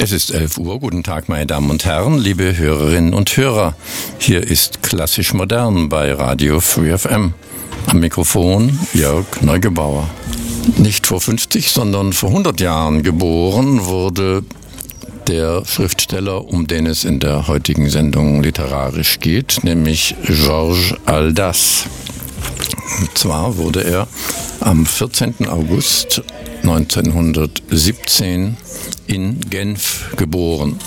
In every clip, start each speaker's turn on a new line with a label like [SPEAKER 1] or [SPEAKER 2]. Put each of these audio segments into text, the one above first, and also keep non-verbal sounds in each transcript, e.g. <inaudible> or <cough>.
[SPEAKER 1] Es ist 11 Uhr. Guten Tag, meine Damen und Herren, liebe Hörerinnen und Hörer. Hier ist Klassisch Modern bei Radio Free FM. Am Mikrofon Jörg Neugebauer. Nicht vor 50, sondern vor 100 Jahren geboren wurde der Schriftsteller, um den es in der heutigen Sendung literarisch geht, nämlich Georges Aldas. Und zwar wurde er am 14. August 1917 in Genf geboren.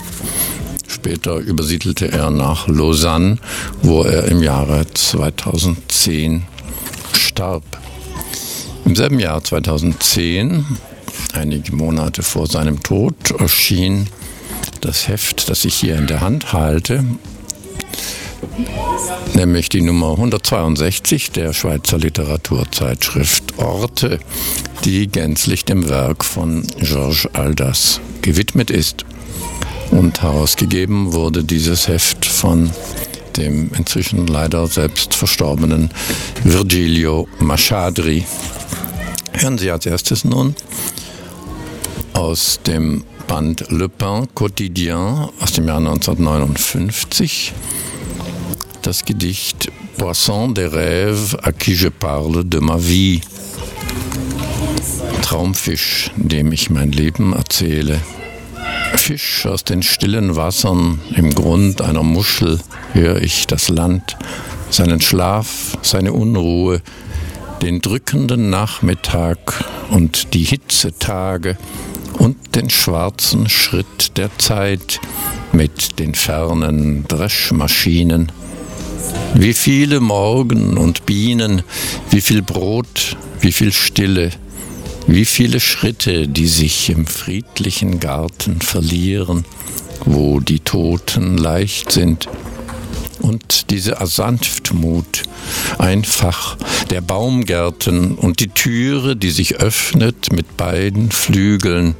[SPEAKER 1] Später übersiedelte er nach Lausanne, wo er im Jahre 2010 starb. Im selben Jahr 2010, einige Monate vor seinem Tod, erschien das Heft, das ich hier in der Hand halte, nämlich die Nummer 162 der Schweizer Literaturzeitschrift Orte, die gänzlich dem Werk von Georges Aldas gewidmet ist. Und herausgegeben wurde dieses Heft von dem inzwischen leider selbst verstorbenen Virgilio Machadri. Hören Sie als erstes nun aus dem Band Le Pain Quotidien aus dem Jahr 1959 das Gedicht Poisson des rêves à qui je parle de ma vie. Traumfisch, dem ich mein Leben erzähle. Fisch aus den stillen Wassern, im Grund einer Muschel höre ich das Land, seinen Schlaf, seine Unruhe, den drückenden Nachmittag und die Hitzetage und den schwarzen Schritt der Zeit mit den fernen Dreschmaschinen. Wie viele Morgen und Bienen, wie viel Brot, wie viel Stille, wie viele Schritte, die sich im friedlichen Garten verlieren, wo die Toten leicht sind. Und diese Sanftmut, einfach der Baumgärten und die Türe, die sich öffnet mit beiden Flügeln.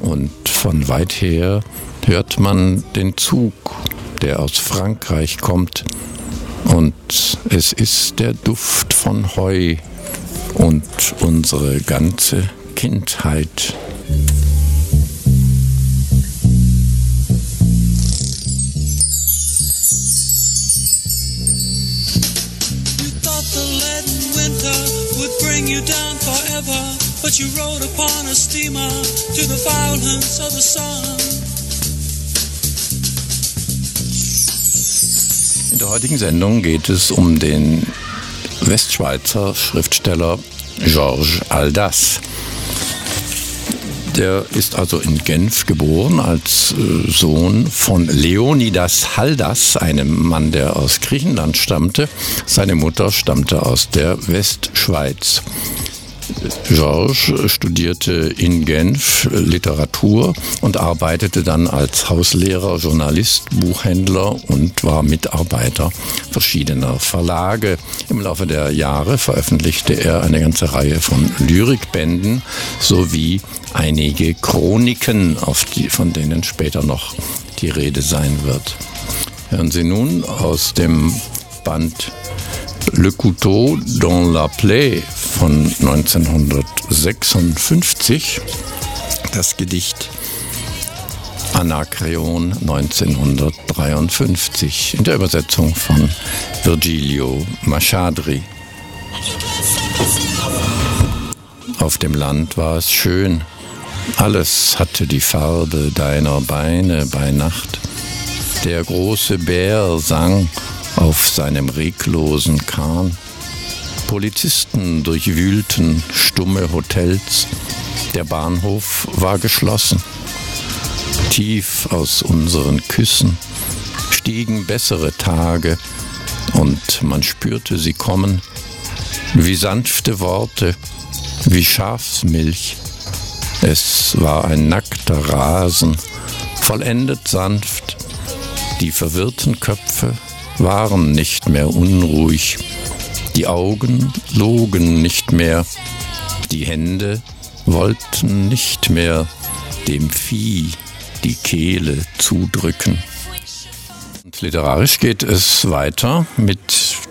[SPEAKER 1] Und von weit her hört man den Zug, der aus Frankreich kommt. Und es ist der Duft von Heu, und unsere ganze Kindheit. but you rode upon a steamer to the violence of the sun. In der heutigen Sendung geht es um den Westschweizer Schriftsteller Georges Aldas. Der ist also in Genf geboren als äh, Sohn von Leonidas Haldas, einem Mann, der aus Griechenland stammte. Seine Mutter stammte aus der Westschweiz. Georges studierte in Genf Literatur und arbeitete dann als Hauslehrer, Journalist, Buchhändler und war Mitarbeiter verschiedener Verlage. Im Laufe der Jahre veröffentlichte er eine ganze Reihe von Lyrikbänden sowie einige Chroniken, die, von denen später noch die Rede sein wird. Hören Sie nun aus dem Band Le Couteau dans la Plaie von 1956, das Gedicht Anakreon 1953 in der Übersetzung von Virgilio Machadri. Auf dem Land war es schön, alles hatte die Farbe deiner Beine bei Nacht. Der große Bär sang auf seinem reglosen Kahn. Polizisten durchwühlten stumme Hotels. Der Bahnhof war geschlossen. Tief aus unseren Küssen stiegen bessere Tage und man spürte sie kommen, wie sanfte Worte, wie Schafsmilch. Es war ein nackter Rasen, vollendet sanft, die verwirrten Köpfe waren nicht mehr unruhig, die Augen logen nicht mehr, die Hände wollten nicht mehr dem Vieh die Kehle zudrücken. Und literarisch geht es weiter mit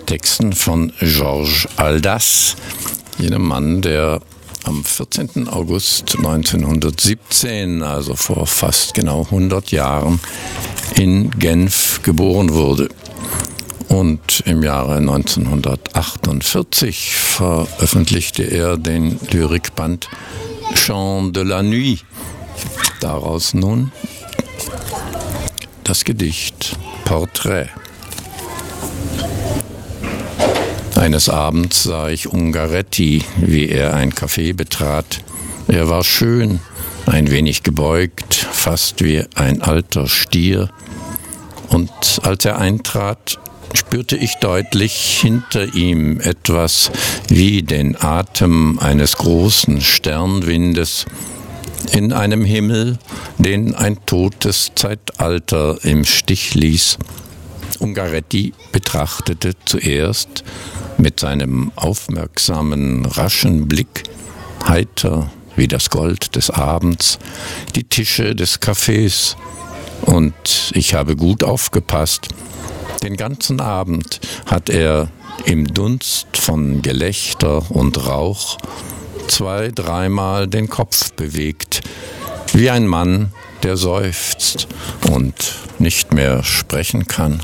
[SPEAKER 1] Texten von Georges Aldas, jenem Mann, der am 14. August 1917, also vor fast genau 100 Jahren, in Genf geboren wurde. Und im Jahre 1948 veröffentlichte er den Lyrikband Chant de la Nuit. Daraus nun das Gedicht Portrait. Eines Abends sah ich Ungaretti, wie er ein Café betrat. Er war schön, ein wenig gebeugt, fast wie ein alter Stier. Und als er eintrat, spürte ich deutlich hinter ihm etwas wie den Atem eines großen Sternwindes in einem Himmel, den ein totes Zeitalter im Stich ließ. Ungaretti betrachtete zuerst mit seinem aufmerksamen, raschen Blick, heiter wie das Gold des Abends, die Tische des Cafés. Und ich habe gut aufgepasst. Den ganzen Abend hat er im Dunst von Gelächter und Rauch zwei, dreimal den Kopf bewegt, wie ein Mann, der seufzt und nicht mehr sprechen kann.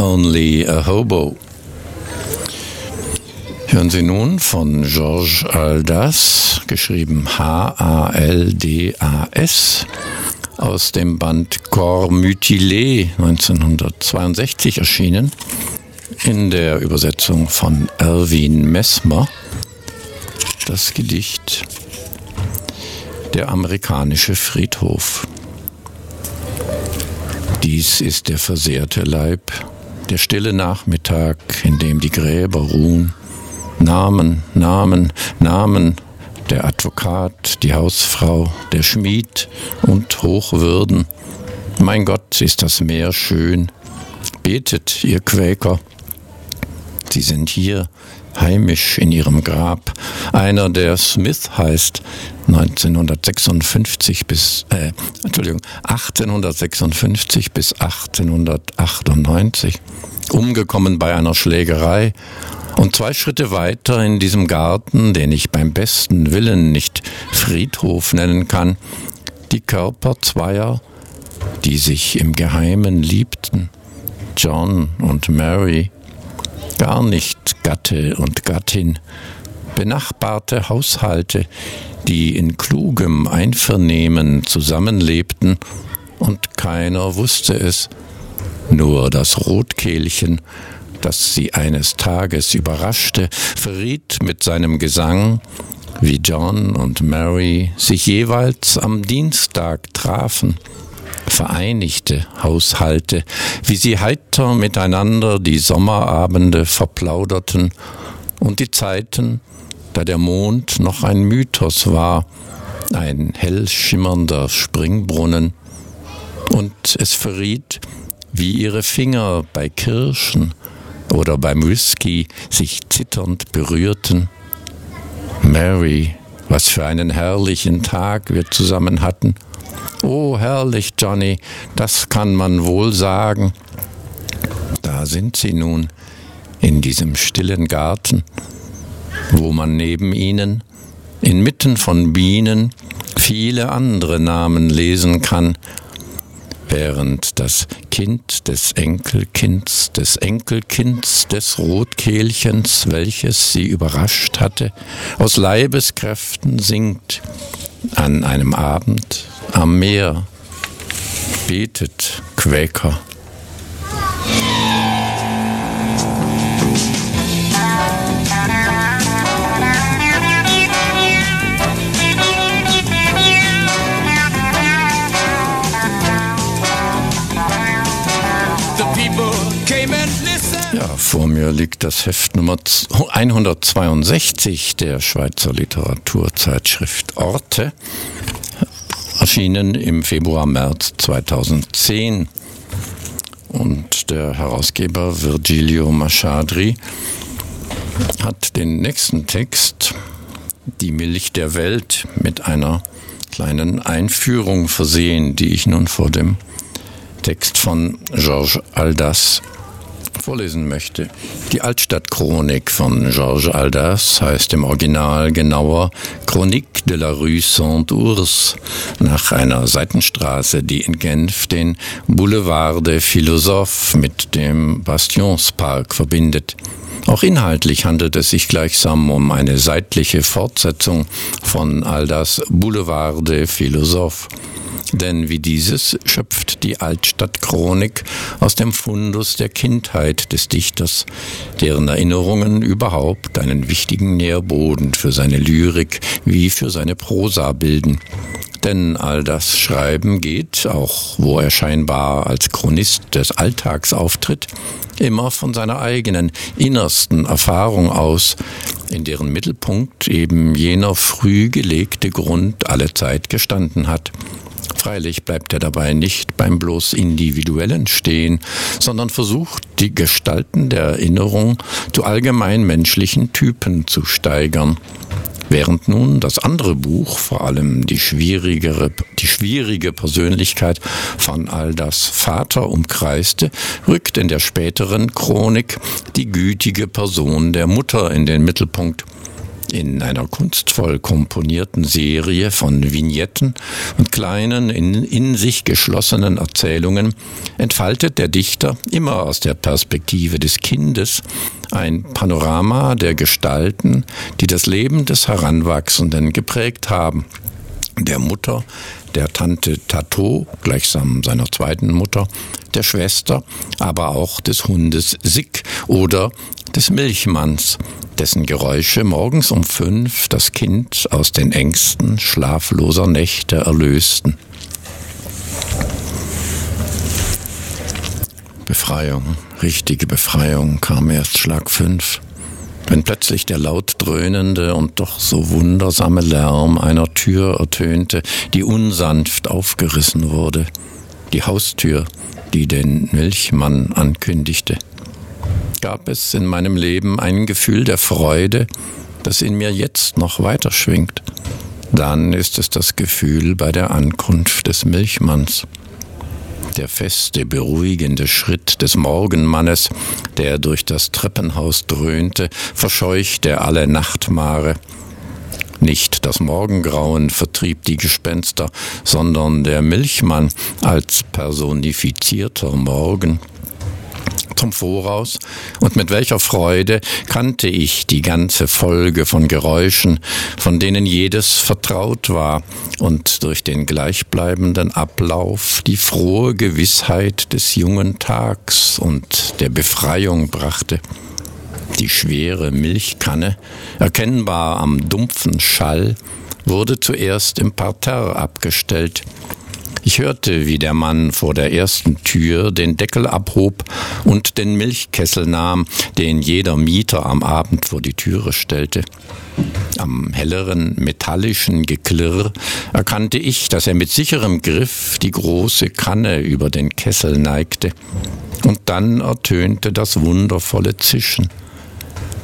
[SPEAKER 1] Only a Hobo. Hören Sie nun von Georges Aldas, geschrieben H-A-L-D-A-S, aus dem Band Corps Mutilé 1962 erschienen, in der Übersetzung von Erwin Messmer, das Gedicht Der amerikanische Friedhof. Dies ist der versehrte Leib der stille Nachmittag, in dem die Gräber ruhen. Namen, Namen, Namen, der Advokat, die Hausfrau, der Schmied und Hochwürden. Mein Gott, ist das Meer schön. Betet, ihr Quäker. Sie sind hier, heimisch in ihrem Grab. Einer, der Smith heißt, 1956 bis, äh, Entschuldigung, 1856 bis 1898, umgekommen bei einer Schlägerei. Und zwei Schritte weiter in diesem Garten, den ich beim besten Willen nicht Friedhof nennen kann, die Körper zweier, die sich im Geheimen liebten, John und Mary, gar nicht Gatte und Gattin, benachbarte Haushalte, die in klugem Einvernehmen zusammenlebten, und keiner wusste es, nur das Rotkehlchen, das sie eines Tages überraschte, verriet mit seinem Gesang, wie John und Mary sich jeweils am Dienstag trafen, vereinigte Haushalte, wie sie heiter miteinander die Sommerabende verplauderten und die Zeiten, da der Mond noch ein Mythos war, ein hell schimmernder Springbrunnen, und es verriet, wie ihre Finger bei Kirschen oder beim Whisky sich zitternd berührten. Mary, was für einen herrlichen Tag wir zusammen hatten. Oh, herrlich, Johnny, das kann man wohl sagen. Da sind sie nun, in diesem stillen Garten, wo man neben ihnen, inmitten von Bienen, viele andere Namen lesen kann, während das Kind des Enkelkinds, des Enkelkinds des Rotkehlchens, welches sie überrascht hatte, aus Leibeskräften singt an einem Abend am Meer, betet Quäker. Vor mir liegt das Heft Nummer 162 der Schweizer Literaturzeitschrift Orte, erschienen im Februar, März 2010. Und der Herausgeber Virgilio Machadri hat den nächsten Text, Die Milch der Welt, mit einer kleinen Einführung versehen, die ich nun vor dem Text von Georges Aldas vorlesen möchte. Die Altstadtchronik von Georges Aldas heißt im Original genauer Chronique de la Rue Saint-Ours, nach einer Seitenstraße, die in Genf den Boulevard des Philosophes mit dem Bastionspark verbindet. Auch inhaltlich handelt es sich gleichsam um eine seitliche Fortsetzung von Aldas Boulevard des Philosophes. Denn wie dieses schöpft die Altstadtchronik aus dem Fundus der Kindheit des Dichters, deren Erinnerungen überhaupt einen wichtigen Nährboden für seine Lyrik wie für seine Prosa bilden. Denn all das Schreiben geht, auch wo er scheinbar als Chronist des Alltags auftritt, immer von seiner eigenen innersten Erfahrung aus, in deren Mittelpunkt eben jener früh gelegte Grund alle Zeit gestanden hat. Freilich bleibt er dabei nicht beim bloß Individuellen stehen, sondern versucht, die Gestalten der Erinnerung zu allgemein menschlichen Typen zu steigern. Während nun das andere Buch, vor allem die schwierigere, die schwierige Persönlichkeit von Aldas Vater umkreiste, rückt in der späteren Chronik die gütige Person der Mutter in den Mittelpunkt in einer kunstvoll komponierten Serie von Vignetten und kleinen, in, in sich geschlossenen Erzählungen entfaltet der Dichter immer aus der Perspektive des Kindes ein Panorama der Gestalten, die das Leben des Heranwachsenden geprägt haben. Der Mutter, der Tante Tato, gleichsam seiner zweiten Mutter, der Schwester, aber auch des Hundes Sick oder des Milchmanns, dessen Geräusche morgens um fünf das Kind aus den Ängsten schlafloser Nächte erlösten. Befreiung, richtige Befreiung kam erst Schlag fünf, wenn plötzlich der laut dröhnende und doch so wundersame Lärm einer Tür ertönte, die unsanft aufgerissen wurde, die Haustür, die den Milchmann ankündigte gab es in meinem Leben ein Gefühl der Freude, das in mir jetzt noch weiter schwingt. Dann ist es das Gefühl bei der Ankunft des Milchmanns. Der feste, beruhigende Schritt des Morgenmannes, der durch das Treppenhaus dröhnte, verscheuchte alle Nachtmare. Nicht das Morgengrauen vertrieb die Gespenster, sondern der Milchmann als personifizierter Morgen zum Voraus und mit welcher Freude kannte ich die ganze Folge von Geräuschen, von denen jedes vertraut war und durch den gleichbleibenden Ablauf die frohe Gewissheit des jungen Tags und der Befreiung brachte. Die schwere Milchkanne, erkennbar am dumpfen Schall, wurde zuerst im Parterre abgestellt, ich hörte, wie der Mann vor der ersten Tür den Deckel abhob und den Milchkessel nahm, den jeder Mieter am Abend vor die Türe stellte. Am helleren metallischen Geklirr erkannte ich, dass er mit sicherem Griff die große Kanne über den Kessel neigte. Und dann ertönte das wundervolle Zischen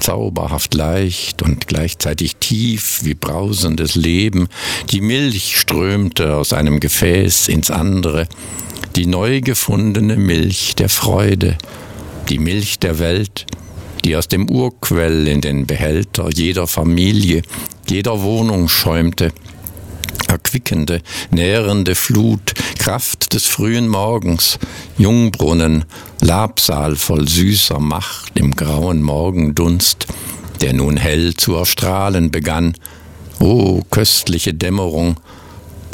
[SPEAKER 1] zauberhaft leicht und gleichzeitig tief wie brausendes Leben. Die Milch strömte aus einem Gefäß ins andere, die neu gefundene Milch der Freude, die Milch der Welt, die aus dem Urquell in den Behälter jeder Familie, jeder Wohnung schäumte, erquickende, nährende Flut, Kraft des frühen Morgens, Jungbrunnen, Labsal voll süßer Macht im grauen Morgendunst, der nun hell zu erstrahlen begann. O köstliche Dämmerung,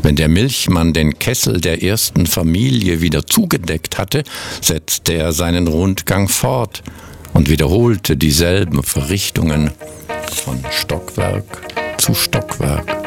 [SPEAKER 1] wenn der Milchmann den Kessel der ersten Familie wieder zugedeckt hatte, setzte er seinen Rundgang fort und wiederholte dieselben Verrichtungen von Stockwerk zu Stockwerk.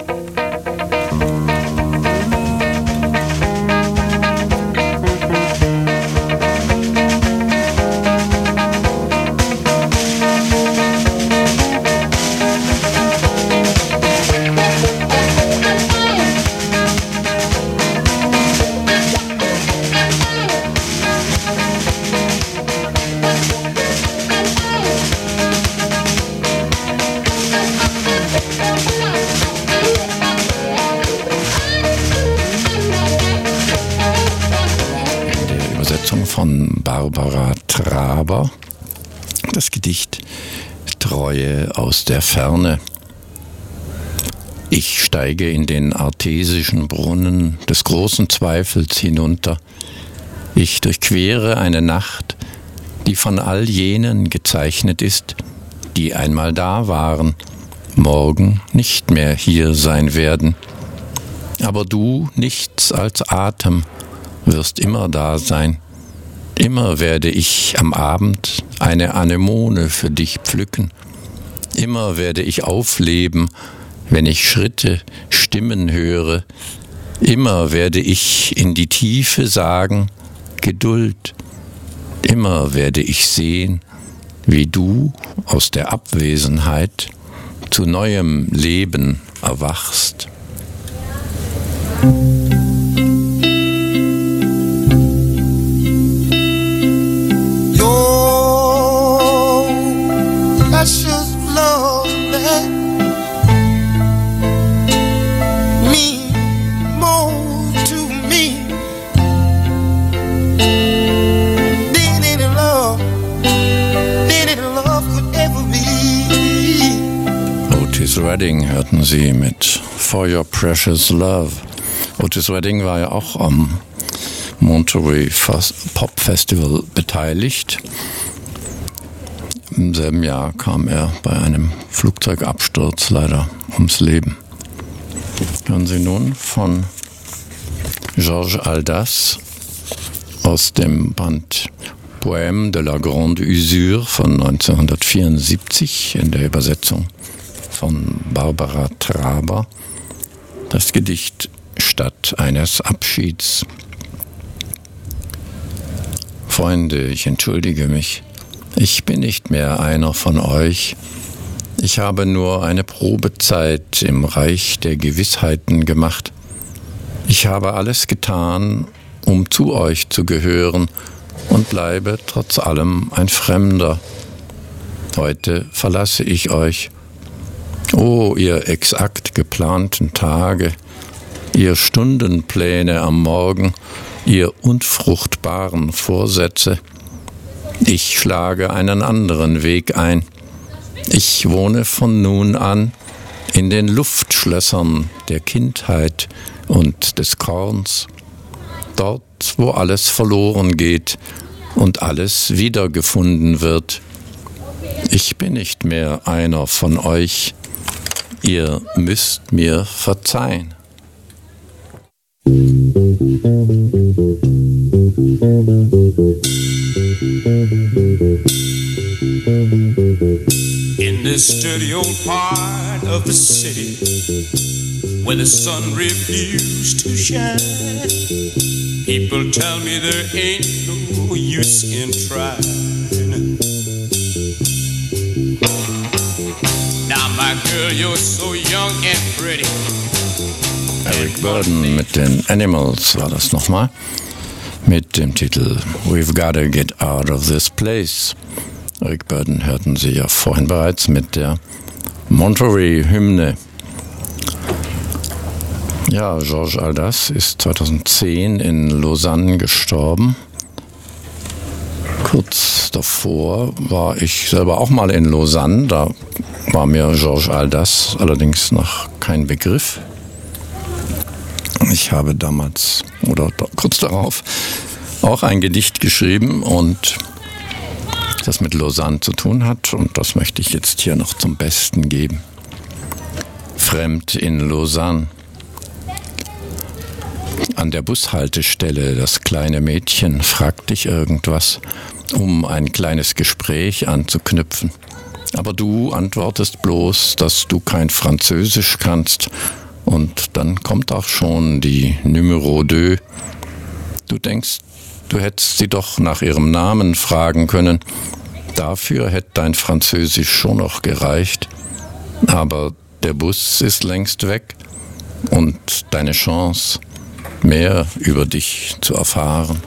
[SPEAKER 1] Gedicht Treue aus der Ferne. Ich steige in den artesischen Brunnen des großen Zweifels hinunter. Ich durchquere eine Nacht, die von all jenen gezeichnet ist, die einmal da waren, morgen nicht mehr hier sein werden. Aber du, nichts als Atem, wirst immer da sein. Immer werde ich am Abend eine Anemone für dich pflücken. Immer werde ich aufleben, wenn ich Schritte, Stimmen höre. Immer werde ich in die Tiefe sagen, Geduld. Immer werde ich sehen, wie du aus der Abwesenheit zu neuem Leben erwachst. Redding hörten Sie mit For Your Precious Love. Otis Redding war ja auch am Monterey Pop Festival beteiligt. Im selben Jahr kam er bei einem Flugzeugabsturz leider ums Leben. Hören Sie nun von Georges Aldas aus dem Band Poème de la Grande Usure von 1974 in der Übersetzung von Barbara Traber, das Gedicht Statt eines Abschieds. Freunde, ich entschuldige mich. Ich bin nicht mehr einer von euch. Ich habe nur eine Probezeit im Reich der Gewissheiten gemacht. Ich habe alles getan, um zu euch zu gehören und bleibe trotz allem ein Fremder. Heute verlasse ich euch Oh, ihr exakt geplanten Tage, ihr Stundenpläne am Morgen, ihr unfruchtbaren Vorsätze. Ich schlage einen anderen Weg ein. Ich wohne von nun an in den Luftschlössern der Kindheit und des Korns, dort, wo alles verloren geht und alles wiedergefunden wird. Ich bin nicht mehr einer von euch, Ihr müsst mir verzeihen. This dirty old part of the city where the sun refused to shine, people tell me there ain't no use in trying. Now, my girl, you're so young and pretty. Eric Burden mit den Animals war das nochmal. Mit dem Titel We've Gotta Get Out of This Place. Eric Burden hörten Sie ja vorhin bereits mit der Monterey-Hymne. Ja, Georges Aldas ist 2010 in Lausanne gestorben. Kurz davor war ich selber auch mal in Lausanne. Da war mir Georges Aldas allerdings noch kein Begriff. Ich habe damals oder kurz darauf auch ein Gedicht geschrieben und das mit Lausanne zu tun hat und das möchte ich jetzt hier noch zum Besten geben. Fremd in Lausanne. An der Bushaltestelle das kleine Mädchen fragt dich irgendwas, um ein kleines Gespräch anzuknüpfen. Aber du antwortest bloß, dass du kein Französisch kannst. Und dann kommt auch schon die Numero 2. Du denkst, du hättest sie doch nach ihrem Namen fragen können. Dafür hätte dein Französisch schon noch gereicht. Aber der Bus ist längst weg und deine Chance, mehr über dich zu erfahren.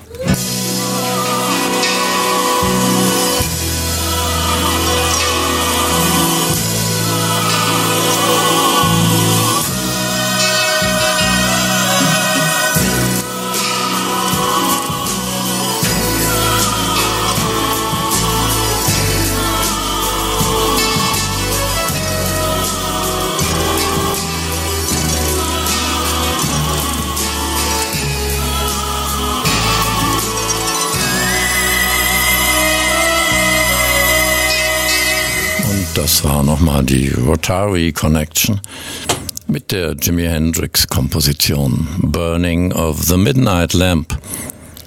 [SPEAKER 1] Das war nochmal die Rotary Connection mit der Jimi Hendrix Komposition Burning of the Midnight Lamp.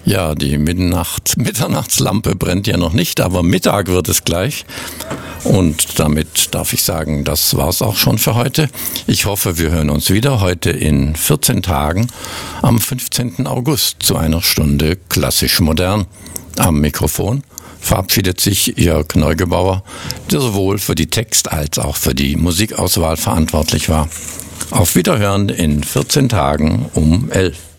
[SPEAKER 1] Ja, die Mitternacht, <laughs> Mitternachtslampe brennt ja noch nicht, aber Mittag wird es gleich. Und damit darf ich sagen, das war's auch schon für heute. Ich hoffe, wir hören uns wieder heute in 14 Tagen am 15. August zu einer Stunde klassisch modern. Am Mikrofon verabschiedet sich Jörg Neugebauer, der sowohl für die Text- als auch für die Musikauswahl verantwortlich war. Auf Wiederhören in 14 Tagen um 11.